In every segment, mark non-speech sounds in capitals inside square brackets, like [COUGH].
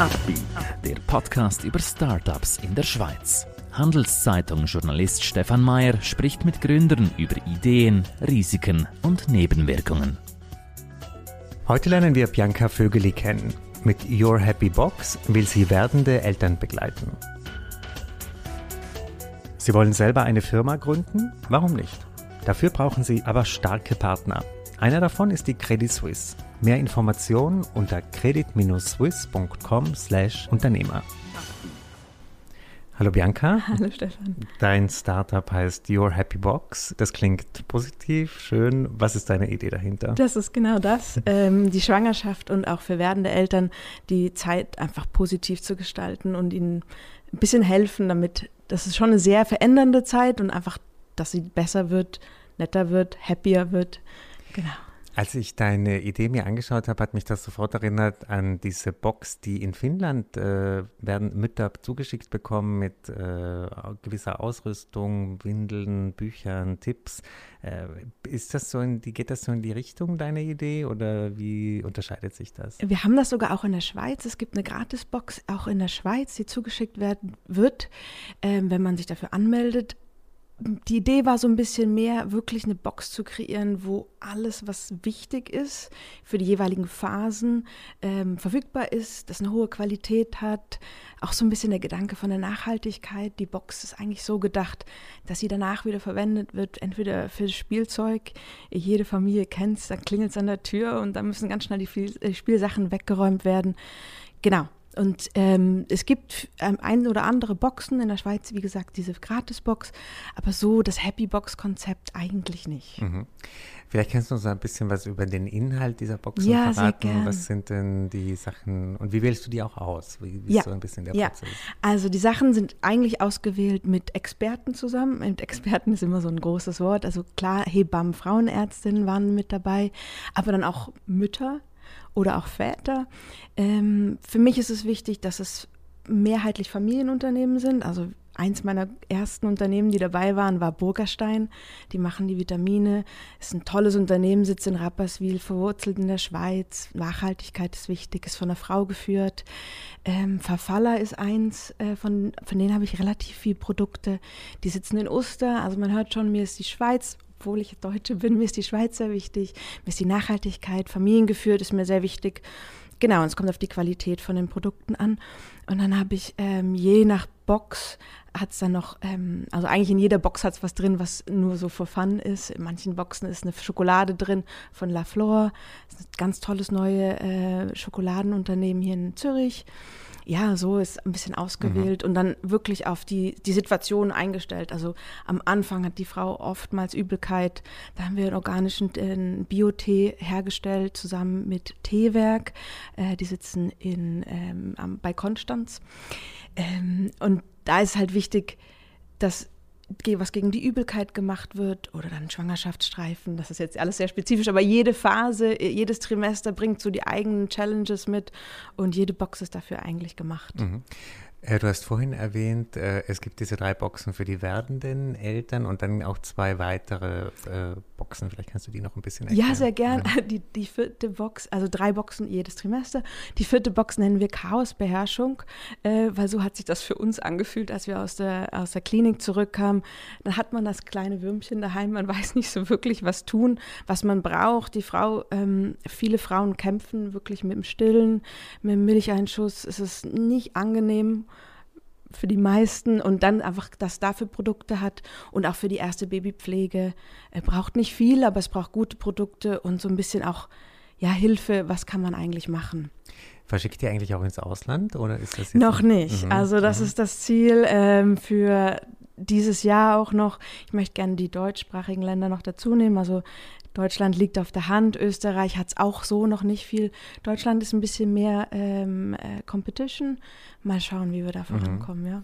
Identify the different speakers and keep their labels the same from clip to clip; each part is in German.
Speaker 1: Upbeat, der Podcast über Startups in der Schweiz. Handelszeitung-Journalist Stefan Mayer spricht mit Gründern über Ideen, Risiken und Nebenwirkungen.
Speaker 2: Heute lernen wir Bianca Vögeli kennen. Mit Your Happy Box will sie werdende Eltern begleiten. Sie wollen selber eine Firma gründen? Warum nicht? Dafür brauchen Sie aber starke Partner. Einer davon ist die Credit Suisse. Mehr Informationen unter credit-swiss.com/Unternehmer. Hallo Bianca. [LAUGHS]
Speaker 3: Hallo Stefan.
Speaker 2: Dein Startup heißt Your Happy Box. Das klingt positiv, schön. Was ist deine Idee dahinter?
Speaker 3: Das ist genau das. [LAUGHS] Ähm, die Schwangerschaft und auch für werdende Eltern die Zeit einfach positiv zu gestalten und ihnen ein bisschen helfen, damit das ist schon eine sehr verändernde Zeit und einfach, dass sie besser wird, netter wird, happier wird. Genau.
Speaker 2: Als ich deine Idee mir angeschaut habe, hat mich das sofort erinnert an diese Box, die in Finnland äh, werden Mütter zugeschickt bekommen mit äh, gewisser Ausrüstung, Windeln, Büchern, Tipps. Äh, ist das so in die, geht das so in die Richtung deiner Idee oder wie unterscheidet sich das?
Speaker 3: Wir haben das sogar auch in der Schweiz. Es gibt eine Gratisbox auch in der Schweiz, die zugeschickt werden wird, ähm, wenn man sich dafür anmeldet die Idee war so ein bisschen mehr, wirklich eine Box zu kreieren, wo alles, was wichtig ist für die jeweiligen Phasen, ähm, verfügbar ist, das eine hohe Qualität hat. Auch so ein bisschen der Gedanke von der Nachhaltigkeit. Die Box ist eigentlich so gedacht, dass sie danach wieder verwendet wird, entweder für Spielzeug. Jede Familie kennt es, dann klingelt es an der Tür und dann müssen ganz schnell die äh, Spielsachen weggeräumt werden. Genau, und ähm, es gibt ähm, ein oder andere Boxen in der Schweiz, wie gesagt, diese Gratisbox, aber so das Happy Box-Konzept eigentlich nicht. Mhm.
Speaker 2: Vielleicht kannst du uns ein bisschen was über den Inhalt dieser Boxen
Speaker 3: ja,
Speaker 2: verraten. Was sind denn die Sachen und wie wählst du die auch aus? Wie, wie
Speaker 3: ja.
Speaker 2: ist so ein bisschen der
Speaker 3: ja.
Speaker 2: Prozess?
Speaker 3: Also die Sachen sind eigentlich ausgewählt mit Experten zusammen. Mit Experten ist immer so ein großes Wort. Also klar, Hebammen, Frauenärztinnen waren mit dabei, aber dann auch Mütter, oder auch Väter. Ähm, für mich ist es wichtig, dass es mehrheitlich Familienunternehmen sind. Also eins meiner ersten Unternehmen, die dabei waren, war Burgerstein. Die machen die Vitamine. Ist ein tolles Unternehmen, sitzt in Rapperswil, verwurzelt in der Schweiz. Nachhaltigkeit ist wichtig, ist von einer Frau geführt. Ähm, Verfaller ist eins, äh, von, von denen habe ich relativ viele Produkte. Die sitzen in Uster. Also man hört schon, mir ist die Schweiz obwohl ich Deutsche bin, mir ist die Schweiz sehr wichtig, mir ist die Nachhaltigkeit, familiengeführt ist mir sehr wichtig. Genau, und es kommt auf die Qualität von den Produkten an. Und dann habe ich ähm, je nach Box hat es dann noch, ähm, also eigentlich in jeder Box hat es was drin, was nur so for fun ist. In manchen Boxen ist eine Schokolade drin von La Flor. Das ist ein ganz tolles neue äh, Schokoladenunternehmen hier in Zürich ja, so ist ein bisschen ausgewählt mhm. und dann wirklich auf die, die Situation eingestellt. Also am Anfang hat die Frau oftmals Übelkeit. Da haben wir einen organischen äh, Biotee hergestellt, zusammen mit Teewerk. Äh, die sitzen in, ähm, am, bei Konstanz. Ähm, und da ist halt wichtig, dass was gegen die Übelkeit gemacht wird oder dann Schwangerschaftsstreifen. Das ist jetzt alles sehr spezifisch, aber jede Phase, jedes Trimester bringt so die eigenen Challenges mit und jede Box ist dafür eigentlich gemacht.
Speaker 2: Mhm. Äh, du hast vorhin erwähnt, äh, es gibt diese drei Boxen für die werdenden Eltern und dann auch zwei weitere äh, Boxen. Vielleicht kannst du die noch ein bisschen erklären.
Speaker 3: Ja, sehr gern. Die, die vierte Box, also drei Boxen jedes Trimester. Die vierte Box nennen wir Chaosbeherrschung, weil so hat sich das für uns angefühlt, als wir aus der, aus der Klinik zurückkamen. Dann hat man das kleine Würmchen daheim, man [LAUGHS] weiß nicht so wirklich, was tun, was man braucht. Die Frau, ähm, viele Frauen kämpfen wirklich mit dem Stillen, mit dem Milcheinschuss. Es ist nicht angenehm für die meisten und dann einfach das dafür Produkte hat und auch für die erste Babypflege. Er braucht nicht viel, aber es braucht gute Produkte und so ein bisschen auch ja, Hilfe, was kann man eigentlich machen.
Speaker 2: Verschickt ihr eigentlich auch ins Ausland oder ist das
Speaker 3: Noch nicht. Mhm. Also das mhm. ist das Ziel ähm, für dieses Jahr auch noch. Ich möchte gerne die deutschsprachigen Länder noch dazu nehmen. Also Deutschland liegt auf der Hand, Österreich hat es auch so noch nicht viel. Deutschland ist ein bisschen mehr ähm, äh, Competition. Mal schauen, wie wir da vorankommen, mhm. ja.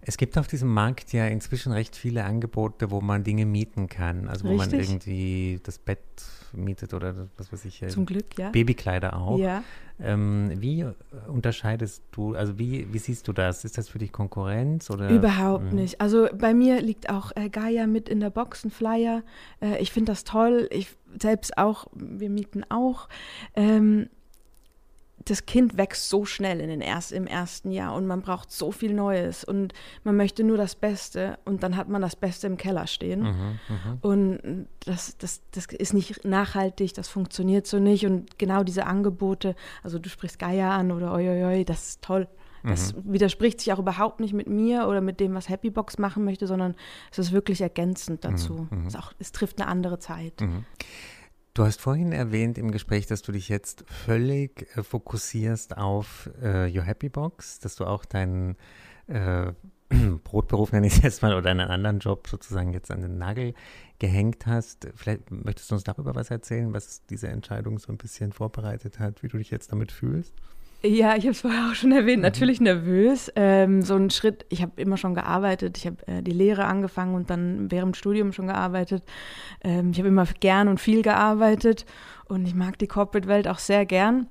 Speaker 2: Es gibt auf diesem Markt ja inzwischen recht viele Angebote, wo man Dinge mieten kann. Also wo Richtig. man irgendwie das Bett mietet oder was weiß ich.
Speaker 3: Zum Glück, ja.
Speaker 2: Babykleider auch.
Speaker 3: Ja.
Speaker 2: Ähm, wie unterscheidest du, also wie, wie siehst du das? Ist das für dich Konkurrenz oder?
Speaker 3: Überhaupt mh? nicht. Also bei mir liegt auch äh, Gaia mit in der Box, ein Flyer. Äh, ich finde das toll. Ich selbst auch, wir mieten auch. Ähm, das Kind wächst so schnell in den erst, im ersten Jahr und man braucht so viel Neues und man möchte nur das Beste und dann hat man das Beste im Keller stehen. Mhm, mhm. und das, das, das ist nicht nachhaltig, das funktioniert so nicht. Und genau diese Angebote, also du sprichst Gaia an oder oi, oi, oi das ist toll. Das mhm. widerspricht sich auch überhaupt nicht mit mir oder mit dem, was Happybox machen möchte, sondern es ist wirklich ergänzend dazu. Mhm. Es, auch, es, trifft eine andere Zeit. Mhm.
Speaker 2: Du hast vorhin erwähnt im Gespräch, dass du dich jetzt völlig äh, fokussierst auf äh, Your Happy Box, dass du auch deinen äh, [CLEARS THROAT] Brotberuf, nenne ich es jetzt mal, oder einen anderen Job sozusagen jetzt an den Nagel gehängt hast. Vielleicht möchtest du uns darüber was erzählen, was diese Entscheidung so ein bisschen vorbereitet hat, wie du dich jetzt damit fühlst?
Speaker 3: Ja, ich habe es vorher auch schon erwähnt, mhm. natürlich nervös. Ähm, so ein Schritt, ich habe immer schon gearbeitet, ich habe äh, die Lehre angefangen und dann während dem Studium schon gearbeitet. Ähm, ich habe immer gern und viel gearbeitet und ich mag die Corporate-Welt auch sehr gern.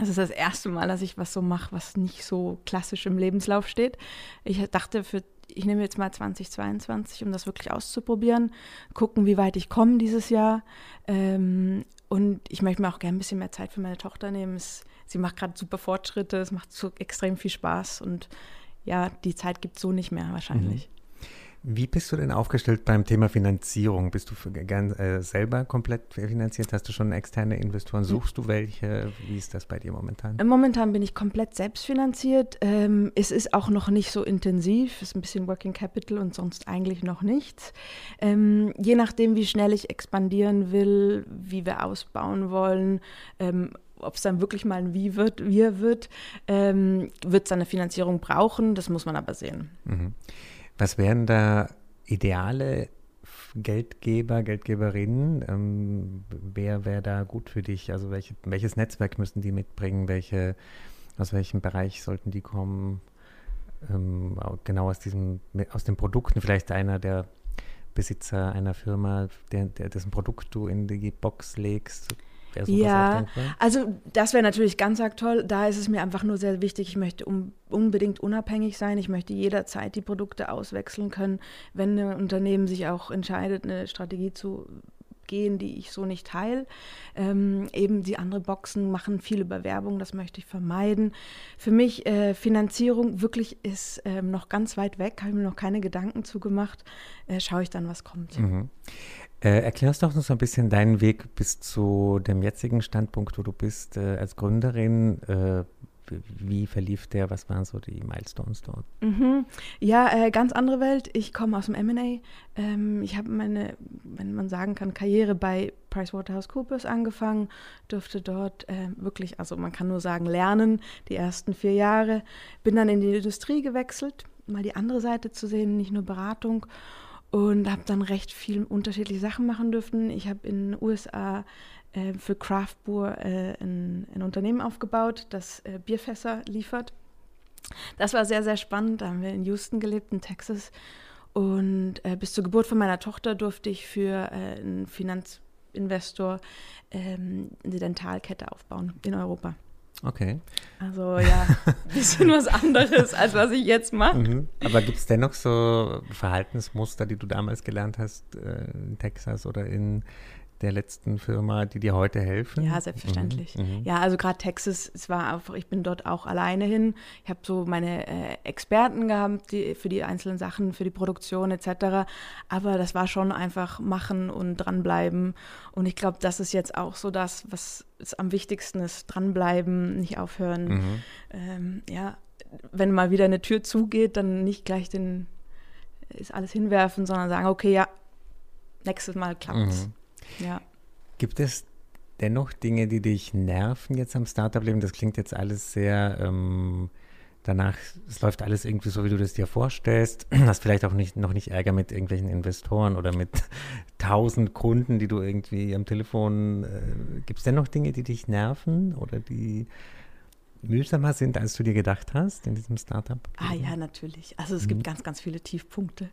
Speaker 3: Es ist das erste Mal, dass ich was so mache, was nicht so klassisch im Lebenslauf steht. Ich dachte, für, ich nehme jetzt mal 2022, um das wirklich auszuprobieren, gucken, wie weit ich komme dieses Jahr. Ähm, und ich möchte mir auch gerne ein bisschen mehr Zeit für meine Tochter nehmen. Es sie macht gerade super Fortschritte, es macht so extrem viel Spaß und ja, die Zeit gibt es so nicht mehr wahrscheinlich. Mhm.
Speaker 2: Wie bist du denn aufgestellt beim Thema Finanzierung? Bist du gern, äh, selber komplett finanziert? Hast du schon externe Investoren? Suchst du welche? Wie ist das bei dir momentan?
Speaker 3: Äh, momentan bin ich komplett selbstfinanziert. Ähm, es ist auch noch nicht so intensiv. Es ist ein bisschen Working Capital und sonst eigentlich noch nichts. Ähm, je nachdem, wie schnell ich expandieren will, wie wir ausbauen wollen, ähm, ob es dann wirklich mal ein Wie wird, Wir wird, ähm, wird es eine Finanzierung brauchen. Das muss man aber sehen. Mhm.
Speaker 2: Was wären da ideale Geldgeber, Geldgeberinnen? Ähm, wer wäre da gut für dich? Also welche, welches Netzwerk müssen die mitbringen? Welche, aus welchem Bereich sollten die kommen? Ähm, genau aus diesem, aus den Produkten, vielleicht einer der Besitzer einer Firma, der, der, dessen Produkt du in die Box legst,
Speaker 3: ja, also das wäre natürlich ganz arg toll. Da ist es mir einfach nur sehr wichtig, ich möchte um, unbedingt unabhängig sein. Ich möchte jederzeit die Produkte auswechseln können, wenn ein Unternehmen sich auch entscheidet, eine Strategie zu gehen, die ich so nicht teile. Ähm, eben die anderen Boxen machen viel über Werbung, das möchte ich vermeiden. Für mich äh, Finanzierung wirklich ist ähm, noch ganz weit weg, habe ich mir noch keine Gedanken zugemacht. Äh, schaue ich dann, was kommt. Mhm.
Speaker 2: Äh, erklärst doch noch so ein bisschen deinen Weg bis zu dem jetzigen Standpunkt, wo du bist äh, als Gründerin. Äh, wie verlief der? Was waren so die Milestones dort?
Speaker 3: Mhm. Ja, äh, ganz andere Welt. Ich komme aus dem M&A. Ähm, ich habe meine, wenn man sagen kann, Karriere bei PricewaterhouseCoopers angefangen, durfte dort äh, wirklich, also man kann nur sagen, lernen, die ersten vier Jahre. Bin dann in die Industrie gewechselt, mal die andere Seite zu sehen, nicht nur Beratung und habe dann recht viel unterschiedliche Sachen machen dürfen. Ich habe in den USA äh, für Craft Brewer äh, ein, ein, Unternehmen aufgebaut, das äh, Bierfässer liefert. Das war sehr, sehr spannend. Da haben wir in Houston gelebt, in Texas. Und äh, bis zur Geburt von meiner Tochter durfte ich für äh, einen Finanzinvestor ähm, eine Dentalkette aufbauen in Europa.
Speaker 2: Okay.
Speaker 3: Also ja, ein bisschen was anderes, als was ich jetzt mache. Mhm.
Speaker 2: Aber gibt es dennoch so Verhaltensmuster, die du damals gelernt hast äh, in Texas oder in der letzten Firma, die dir heute helfen?
Speaker 3: Ja, selbstverständlich. Mhm, mhm. ja, also gerade Texas, es war einfach, ich bin dort auch alleine hin. Ich habe so meine äh, Experten gehabt die, für die einzelnen Sachen, für die Produktion etc. Aber das war schon einfach machen und dranbleiben. Und ich glaube, das ist jetzt auch so das, was am wichtigsten ist. Dranbleiben, nicht aufhören. Mhm. Ähm, ja, wenn mal wieder eine Tür zugeht, dann nicht gleich den ist alles hinwerfen, sondern sagen, okay, ja, nächstes Mal klappt's. Mhm. Ja.
Speaker 2: Gibt es dennoch Dinge, die dich nerven jetzt am Startup-Leben? Das klingt jetzt alles sehr ähm, danach, es läuft alles irgendwie so, wie du das dir vorstellst. [CLEARS THROAT] Hast vielleicht auch nicht, noch nicht Ärger mit irgendwelchen Investoren oder mit [LAUGHS] tausend Kunden, die du irgendwie am Telefon. Äh, Gibt es dennoch Dinge, die dich nerven oder die mühsamer sind, als du dir gedacht hast in diesem Startup?
Speaker 3: Ah ja, natürlich. Also es mhm. gibt ganz, ganz viele Tiefpunkte.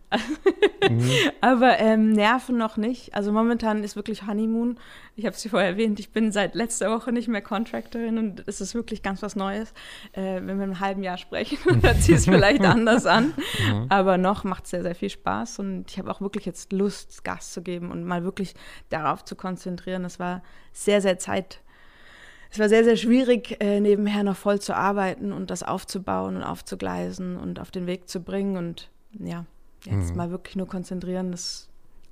Speaker 3: mhm. [LAUGHS] Aber ähm, Nerven noch nicht. Also momentan ist wirklich Honeymoon. Ich habe es dir vorher erwähnt, ich bin seit letzter Woche nicht mehr Contractorin und es ist wirklich ganz was Neues. Äh, wenn wir in einem halben Jahr sprechen, [LAUGHS] hört sich es [LAUGHS] vielleicht anders an. Mhm. Aber noch macht es sehr, sehr viel Spaß und ich habe auch wirklich jetzt Lust, Gas zu geben und mal wirklich darauf zu konzentrieren. Es war sehr, sehr Zeit es war sehr, sehr schwierig, äh, nebenher noch voll zu arbeiten und das aufzubauen und aufzugleisen und auf den Weg zu bringen. Und ja, jetzt mhm. mal wirklich nur konzentrieren, das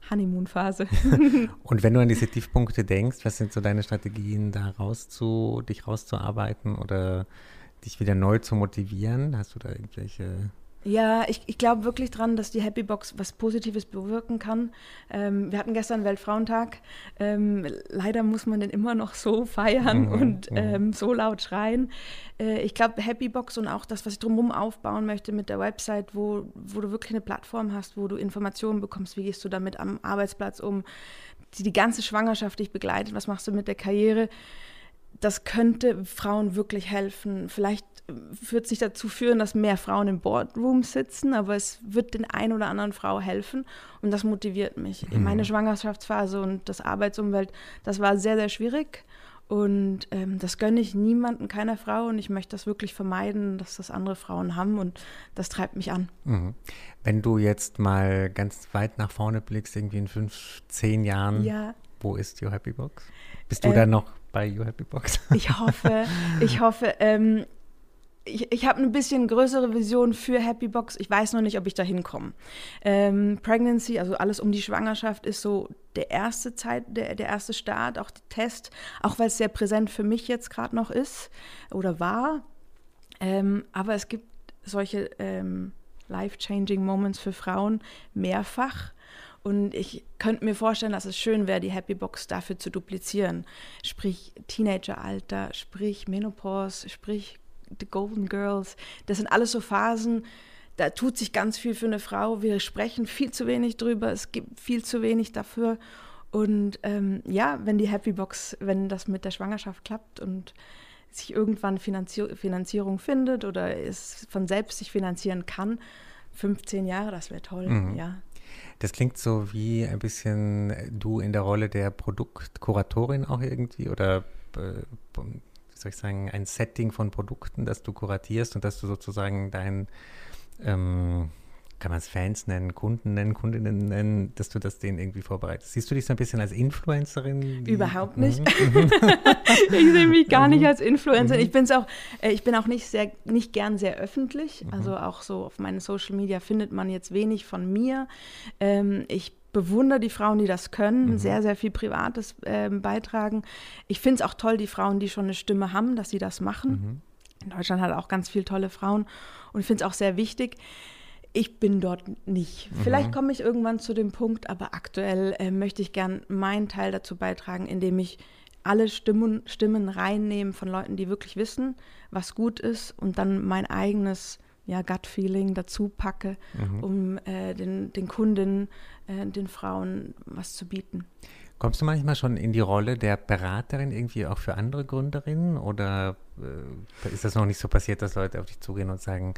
Speaker 3: Honeymoon-Phase. [LAUGHS] [LAUGHS]
Speaker 2: und wenn du an diese Tiefpunkte denkst, was sind so deine Strategien, da rauszu, dich rauszuarbeiten oder dich wieder neu zu motivieren? Hast du da irgendwelche
Speaker 3: ja, ich, ich glaube wirklich dran, dass die Happy Box was Positives bewirken kann. Ähm, wir hatten gestern Weltfrauentag. Ähm, leider muss man den immer noch so feiern mhm, und mhm. ähm, so laut schreien. Äh, ich glaube, Happy Box und auch das, was ich drumherum aufbauen möchte mit der Website, wo, wo du wirklich eine Plattform hast, wo du Informationen bekommst, wie gehst du damit am Arbeitsplatz um, die die ganze Schwangerschaft dich begleitet, was machst du mit der Karriere. Das könnte Frauen wirklich helfen. Vielleicht wird sich dazu führen, dass mehr Frauen im Boardroom sitzen, aber es wird den ein oder anderen Frau helfen und das motiviert mich. Mhm. Meine Schwangerschaftsphase und das Arbeitsumwelt, das war sehr, sehr schwierig und ähm, das gönne ich niemandem, keiner Frau und ich möchte das wirklich vermeiden, dass das andere Frauen haben und das treibt mich an.
Speaker 2: Mhm. Wenn du jetzt mal ganz weit nach vorne blickst, irgendwie in fünf, zehn Jahren, ja. wo ist Your Happy Box? Bist du äh, da noch bei Your Happy Box? [LAUGHS]
Speaker 3: Ich hoffe, ich [LAUGHS] hoffe, ähm, ich, ich habe ein bisschen größere Vision für Happy Box. Ich weiß noch nicht, ob ich da hinkomme. Ähm, Pregnancy, also alles um die Schwangerschaft, ist so der erste Zeit, der, der erste Start, auch der Test, auch weil es sehr präsent für mich jetzt gerade noch ist oder war. Ähm, aber es gibt solche ähm, life-changing Moments für Frauen mehrfach. Und ich könnte mir vorstellen, dass es schön wäre, die Happy Box dafür zu duplizieren. Sprich Teenageralter, sprich Menopause, sprich The Golden Girls. Das sind alles so Phasen, da tut sich ganz viel für eine Frau. Wir sprechen viel zu wenig drüber. Es gibt viel zu wenig dafür. Und ähm, ja, wenn die Happy Box, wenn das mit der Schwangerschaft klappt und sich irgendwann Finanzier Finanzierung findet oder es von selbst sich finanzieren kann, 15 Jahre, das wäre toll, mhm. ja.
Speaker 2: Das klingt so wie ein bisschen du in der Rolle der Produktkuratorin auch irgendwie oder äh, soll ich sagen, ein Setting von Produkten, das du kuratierst und dass du sozusagen dein, ähm, kann man es Fans nennen, Kunden nennen, Kundinnen nennen, dass du das denen irgendwie vorbereitest. Siehst du dich so ein bisschen als Influencerin?
Speaker 3: Überhaupt nicht. Mhm. [LAUGHS] ich sehe mich gar nicht mhm. als Influencerin. Ich bin auch, äh, ich bin auch nicht sehr, nicht gern sehr öffentlich. Mhm. Also auch so auf meinen Social Media findet man jetzt wenig von mir. Ähm, ich bewundere die Frauen, die das können, mhm. sehr, sehr viel Privates äh, beitragen. Ich finde es auch toll, die Frauen, die schon eine Stimme haben, dass sie das machen. Mhm. In Deutschland hat auch ganz viele tolle Frauen und ich finde es auch sehr wichtig. Ich bin dort nicht. Mhm. Vielleicht komme ich irgendwann zu dem Punkt, aber aktuell äh, möchte ich gern meinen Teil dazu beitragen, indem ich alle Stimmen, Stimmen reinnehme von Leuten, die wirklich wissen, was gut ist und dann mein eigenes ja, Gut-Feeling dazu packe, mhm. um äh, den, den Kunden, äh, den Frauen was zu bieten.
Speaker 2: Kommst du manchmal schon in die Rolle der Beraterin irgendwie auch für andere Gründerinnen oder äh, ist das noch nicht so passiert, dass Leute auf dich zugehen und sagen,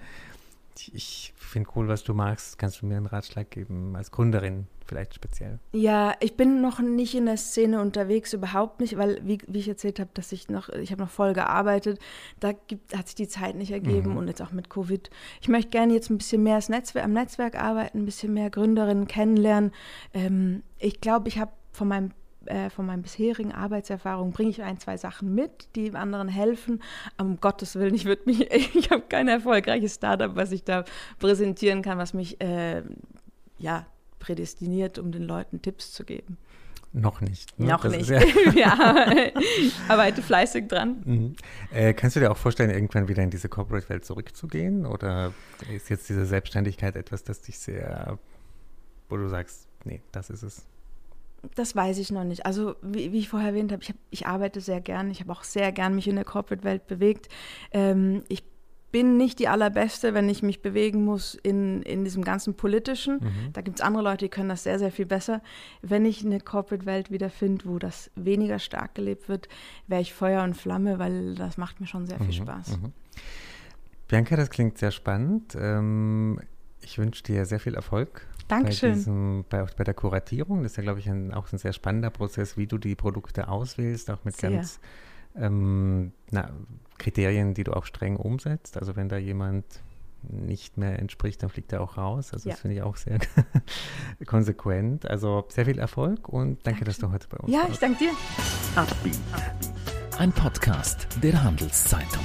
Speaker 2: ich finde cool, was du machst. Kannst du mir einen Ratschlag geben als Gründerin vielleicht speziell?
Speaker 3: Ja, ich bin noch nicht in der Szene unterwegs, überhaupt nicht, weil, wie, wie ich erzählt habe, dass ich noch, ich habe noch voll gearbeitet. Da gibt, hat sich die Zeit nicht ergeben mhm. und jetzt auch mit Covid. Ich möchte gerne jetzt ein bisschen mehr Netzwerk, am Netzwerk arbeiten, ein bisschen mehr Gründerinnen kennenlernen. Ähm, ich glaube, ich habe von meinem äh, von meinen bisherigen Arbeitserfahrungen bringe ich ein, zwei Sachen mit, die anderen helfen. Um Gottes Willen, ich würde mich, [LAUGHS] ich habe kein erfolgreiches Startup, was ich da präsentieren kann, was mich äh, ja prädestiniert, um den Leuten Tipps zu geben.
Speaker 2: Noch nicht.
Speaker 3: Ne? Noch das nicht. Ja, [LAUGHS] ja [LAUGHS] arbeite fleißig dran.
Speaker 2: Mhm. Äh, kannst du dir auch vorstellen, irgendwann wieder in diese Corporate-Welt zurückzugehen? Oder ist jetzt diese Selbstständigkeit etwas, das dich sehr, wo du sagst, nee, das ist es?
Speaker 3: Das weiß ich noch nicht. Also wie, wie ich vorher erwähnt habe, ich, hab, ich arbeite sehr gern. Ich habe auch sehr gern mich in der Corporate-Welt bewegt. Ähm, ich bin nicht die allerbeste, wenn ich mich bewegen muss in, in diesem ganzen politischen. Mhm. Da gibt es andere Leute, die können das sehr, sehr viel besser. Wenn ich eine Corporate-Welt wiederfinde, wo das weniger stark gelebt wird, wäre ich Feuer und Flamme, weil das macht mir schon sehr viel mhm. Spaß. Mhm.
Speaker 2: Bianca, das klingt sehr spannend. Ähm, ich wünsche dir sehr viel Erfolg
Speaker 3: Dankeschön.
Speaker 2: Bei, diesem, bei, bei, der Kuratierung. Das ist ja, glaube ich, ein, auch ein sehr spannender Prozess, wie du die Produkte auswählst, auch mit sehr. ganz ähm, na, Kriterien, die du auch streng umsetzt. Also wenn da jemand nicht mehr entspricht, dann fliegt er auch raus. Also ja. das finde ich auch sehr [LAUGHS] konsequent. Also sehr viel Erfolg und danke, Dankeschön. dass du heute bei uns
Speaker 3: ja, warst. Ja, ich danke dir.
Speaker 1: ein Podcast der Handelszeitung.